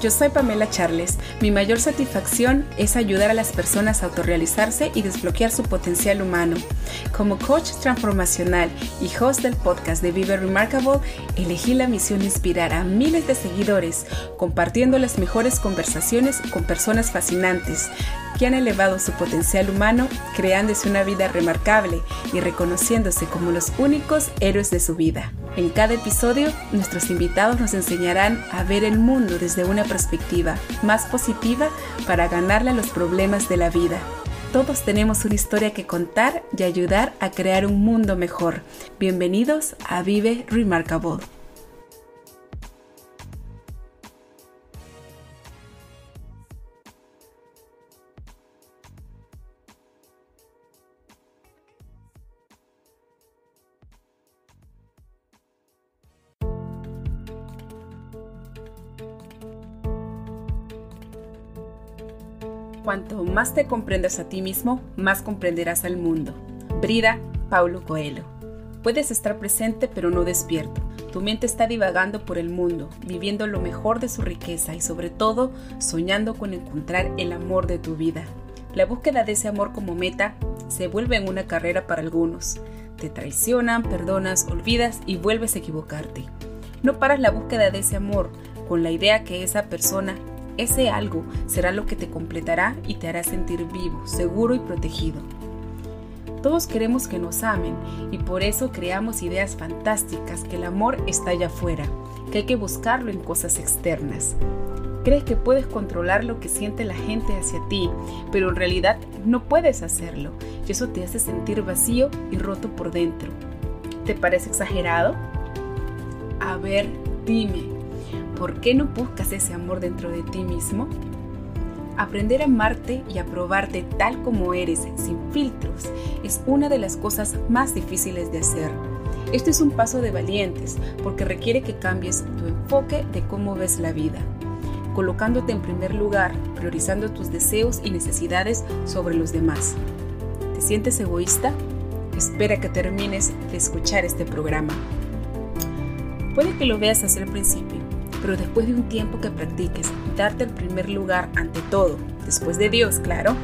Yo soy Pamela Charles. Mi mayor satisfacción es ayudar a las personas a autorrealizarse y desbloquear su potencial humano. Como coach transformacional y host del podcast de Vive Remarkable, elegí la misión de inspirar a miles de seguidores compartiendo las mejores conversaciones con personas fascinantes que han elevado su potencial humano, creándose una vida remarcable y reconociéndose como los únicos héroes de su vida. En cada episodio, nuestros invitados nos enseñarán a ver el mundo desde una perspectiva más positiva para ganarle los problemas de la vida. Todos tenemos una historia que contar y ayudar a crear un mundo mejor. Bienvenidos a Vive Remarkable. Cuanto más te comprendas a ti mismo, más comprenderás al mundo. Brida Paulo Coelho. Puedes estar presente pero no despierto. Tu mente está divagando por el mundo, viviendo lo mejor de su riqueza y sobre todo soñando con encontrar el amor de tu vida. La búsqueda de ese amor como meta se vuelve en una carrera para algunos. Te traicionan, perdonas, olvidas y vuelves a equivocarte. No paras la búsqueda de ese amor con la idea que esa persona ese algo será lo que te completará y te hará sentir vivo, seguro y protegido. Todos queremos que nos amen y por eso creamos ideas fantásticas que el amor está allá afuera, que hay que buscarlo en cosas externas. Crees que puedes controlar lo que siente la gente hacia ti, pero en realidad no puedes hacerlo y eso te hace sentir vacío y roto por dentro. ¿Te parece exagerado? A ver, dime, ¿Por qué no buscas ese amor dentro de ti mismo? Aprender a amarte y a probarte tal como eres, sin filtros, es una de las cosas más difíciles de hacer. Esto es un paso de valientes porque requiere que cambies tu enfoque de cómo ves la vida, colocándote en primer lugar, priorizando tus deseos y necesidades sobre los demás. ¿Te sientes egoísta? Espera que termines de escuchar este programa. Puede que lo veas hacia el principio, pero después de un tiempo que practiques darte el primer lugar ante todo, después de Dios, claro,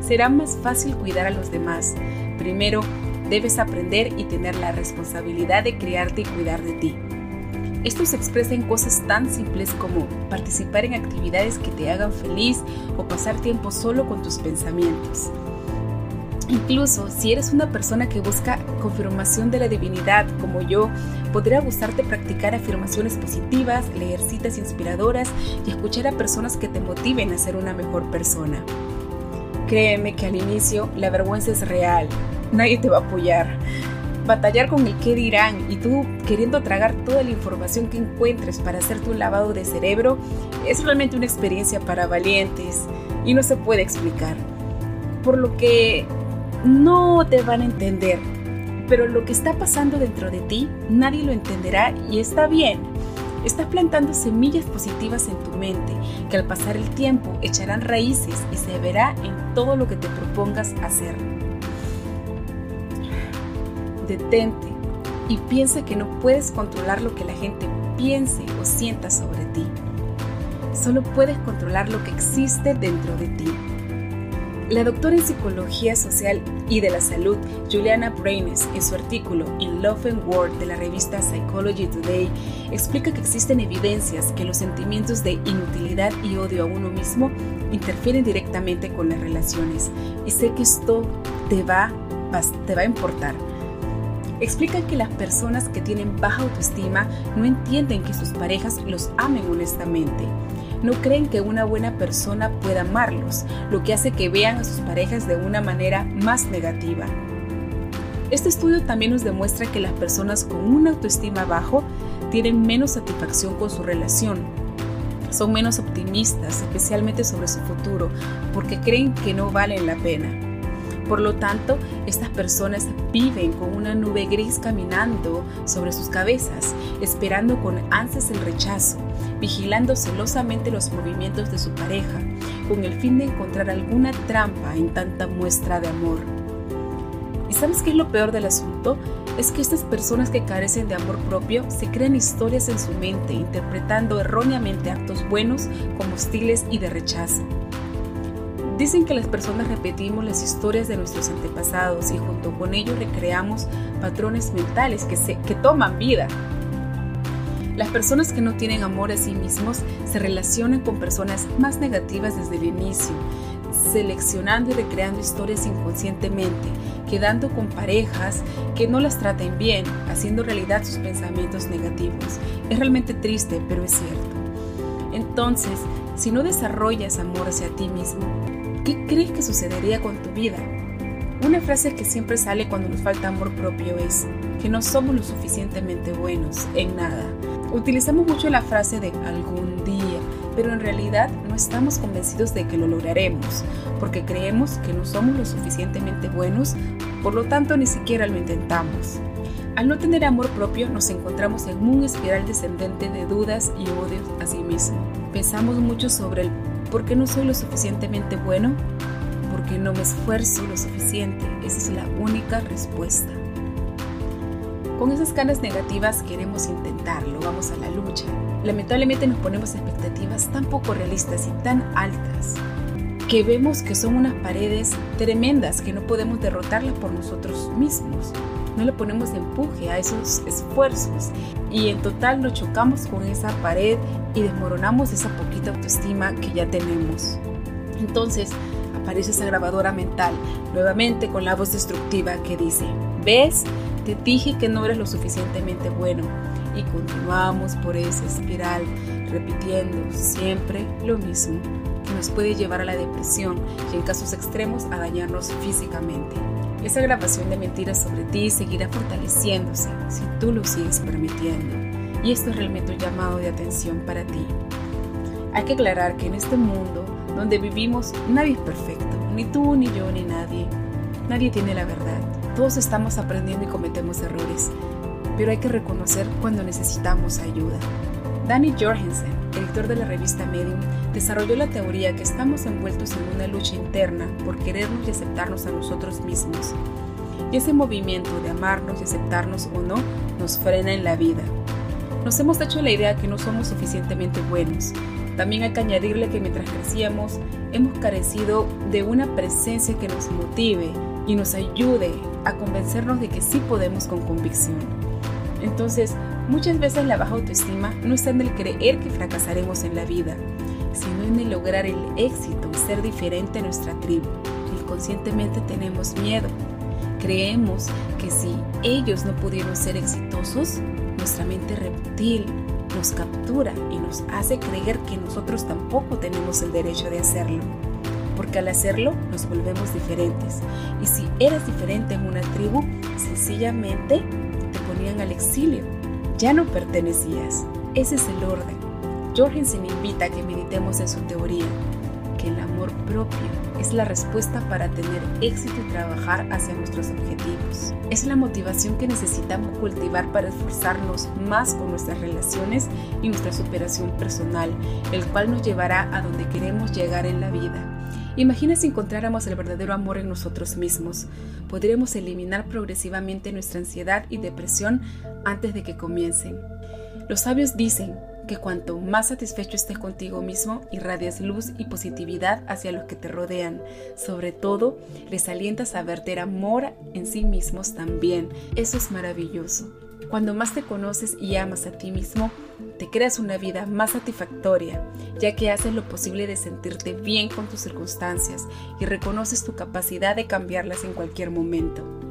será más fácil cuidar a los demás. Primero, debes aprender y tener la responsabilidad de criarte y cuidar de ti. Esto se expresa en cosas tan simples como participar en actividades que te hagan feliz o pasar tiempo solo con tus pensamientos. Incluso si eres una persona que busca confirmación de la divinidad como yo, podría gustarte practicar afirmaciones positivas, leer citas inspiradoras y escuchar a personas que te motiven a ser una mejor persona. Créeme que al inicio la vergüenza es real, nadie te va a apoyar. Batallar con el qué dirán y tú queriendo tragar toda la información que encuentres para hacerte un lavado de cerebro es realmente una experiencia para valientes y no se puede explicar. Por lo que no te van a entender, pero lo que está pasando dentro de ti nadie lo entenderá y está bien. Estás plantando semillas positivas en tu mente que al pasar el tiempo echarán raíces y se verá en todo lo que te propongas hacer. Detente y piensa que no puedes controlar lo que la gente piense o sienta sobre ti. Solo puedes controlar lo que existe dentro de ti. La doctora en Psicología Social y de la Salud, Juliana Braines, en su artículo In Love and War de la revista Psychology Today, explica que existen evidencias que los sentimientos de inutilidad y odio a uno mismo interfieren directamente con las relaciones. Y sé que esto te va, te va a importar. Explica que las personas que tienen baja autoestima no entienden que sus parejas los amen honestamente no creen que una buena persona pueda amarlos, lo que hace que vean a sus parejas de una manera más negativa. Este estudio también nos demuestra que las personas con una autoestima bajo tienen menos satisfacción con su relación, son menos optimistas, especialmente sobre su futuro, porque creen que no valen la pena. Por lo tanto, estas personas viven con una nube gris caminando sobre sus cabezas, esperando con ansias el rechazo, vigilando celosamente los movimientos de su pareja, con el fin de encontrar alguna trampa en tanta muestra de amor. ¿Y sabes qué es lo peor del asunto? es que estas personas que carecen de amor propio se crean historias en su mente, interpretando erróneamente actos buenos como hostiles y de rechazo. Dicen que las personas repetimos las historias de nuestros antepasados y junto con ello recreamos patrones mentales que, se, que toman vida. Las personas que no tienen amor a sí mismos se relacionan con personas más negativas desde el inicio, seleccionando y recreando historias inconscientemente, quedando con parejas que no las traten bien, haciendo realidad sus pensamientos negativos. Es realmente triste, pero es cierto. Entonces, si no desarrollas amor hacia ti mismo, ¿Qué crees que sucedería con tu vida? Una frase que siempre sale cuando nos falta amor propio es que no somos lo suficientemente buenos en nada. Utilizamos mucho la frase de algún día, pero en realidad no estamos convencidos de que lo lograremos, porque creemos que no somos lo suficientemente buenos, por lo tanto ni siquiera lo intentamos. Al no tener amor propio nos encontramos en un espiral descendente de dudas y odios a sí mismo. Pensamos mucho sobre el ¿Por qué no soy lo suficientemente bueno? Porque no me esfuerzo lo suficiente. Esa es la única respuesta. Con esas ganas negativas queremos intentarlo, vamos a la lucha. Lamentablemente nos ponemos expectativas tan poco realistas y tan altas que vemos que son unas paredes tremendas que no podemos derrotarlas por nosotros mismos. No le ponemos empuje a esos esfuerzos y en total nos chocamos con esa pared y desmoronamos esa poquita autoestima que ya tenemos. Entonces aparece esa grabadora mental nuevamente con la voz destructiva que dice, ¿ves? Te dije que no eres lo suficientemente bueno. Y continuamos por esa espiral repitiendo siempre lo mismo, que nos puede llevar a la depresión y en casos extremos a dañarnos físicamente. Esa grabación de mentiras sobre ti seguirá fortaleciéndose si tú lo sigues permitiendo. Y esto es realmente un llamado de atención para ti. Hay que aclarar que en este mundo donde vivimos nadie es perfecto, ni tú, ni yo, ni nadie. Nadie tiene la verdad. Todos estamos aprendiendo y cometemos errores, pero hay que reconocer cuando necesitamos ayuda. Danny Jorgensen, editor de la revista Medium, desarrolló la teoría que estamos envueltos en una lucha interna por querernos y aceptarnos a nosotros mismos. Y ese movimiento de amarnos y aceptarnos o no nos frena en la vida. Nos hemos hecho la idea que no somos suficientemente buenos. También hay que añadirle que mientras crecíamos hemos carecido de una presencia que nos motive y nos ayude a convencernos de que sí podemos con convicción. Entonces, muchas veces la baja autoestima no está en el creer que fracasaremos en la vida, sino en el lograr el éxito y ser diferente a nuestra tribu. Inconscientemente tenemos miedo. Creemos que si ellos no pudieron ser exitosos, nuestra mente reptil nos captura y nos hace creer que nosotros tampoco tenemos el derecho de hacerlo. Porque al hacerlo nos volvemos diferentes. Y si eras diferente en una tribu, sencillamente te ponían al exilio. Ya no pertenecías. Ese es el orden. Jorgensen invita a que meditemos en su teoría, que el amor propio es la respuesta para tener éxito y trabajar hacia nuestros objetivos. Es la motivación que necesitamos cultivar para esforzarnos más con nuestras relaciones y nuestra superación personal, el cual nos llevará a donde queremos llegar en la vida. Imagina si encontráramos el verdadero amor en nosotros mismos. Podríamos eliminar progresivamente nuestra ansiedad y depresión antes de que comiencen. Los sabios dicen que cuanto más satisfecho estés contigo mismo, irradias luz y positividad hacia los que te rodean. Sobre todo, les alientas a verter amor en sí mismos también. Eso es maravilloso. Cuando más te conoces y amas a ti mismo, te creas una vida más satisfactoria, ya que haces lo posible de sentirte bien con tus circunstancias y reconoces tu capacidad de cambiarlas en cualquier momento.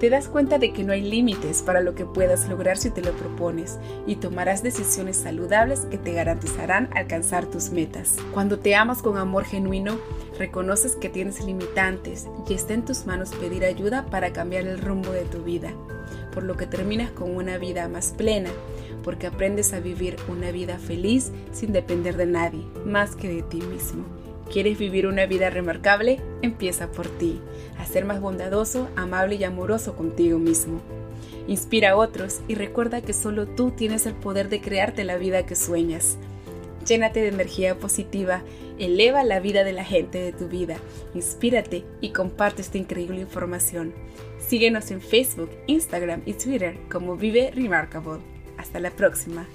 Te das cuenta de que no hay límites para lo que puedas lograr si te lo propones y tomarás decisiones saludables que te garantizarán alcanzar tus metas. Cuando te amas con amor genuino, reconoces que tienes limitantes y está en tus manos pedir ayuda para cambiar el rumbo de tu vida, por lo que terminas con una vida más plena, porque aprendes a vivir una vida feliz sin depender de nadie, más que de ti mismo. ¿Quieres vivir una vida remarcable? Empieza por ti, a ser más bondadoso, amable y amoroso contigo mismo. Inspira a otros y recuerda que solo tú tienes el poder de crearte la vida que sueñas. Llénate de energía positiva, eleva la vida de la gente de tu vida, inspírate y comparte esta increíble información. Síguenos en Facebook, Instagram y Twitter como Vive Remarkable. Hasta la próxima.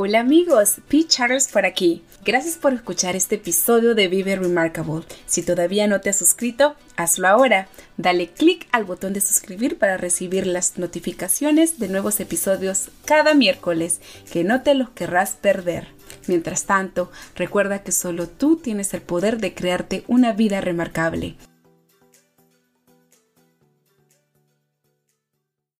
Hola amigos, Pete Charles por aquí. Gracias por escuchar este episodio de Vive Remarkable. Si todavía no te has suscrito, hazlo ahora. Dale click al botón de suscribir para recibir las notificaciones de nuevos episodios cada miércoles, que no te los querrás perder. Mientras tanto, recuerda que solo tú tienes el poder de crearte una vida remarcable.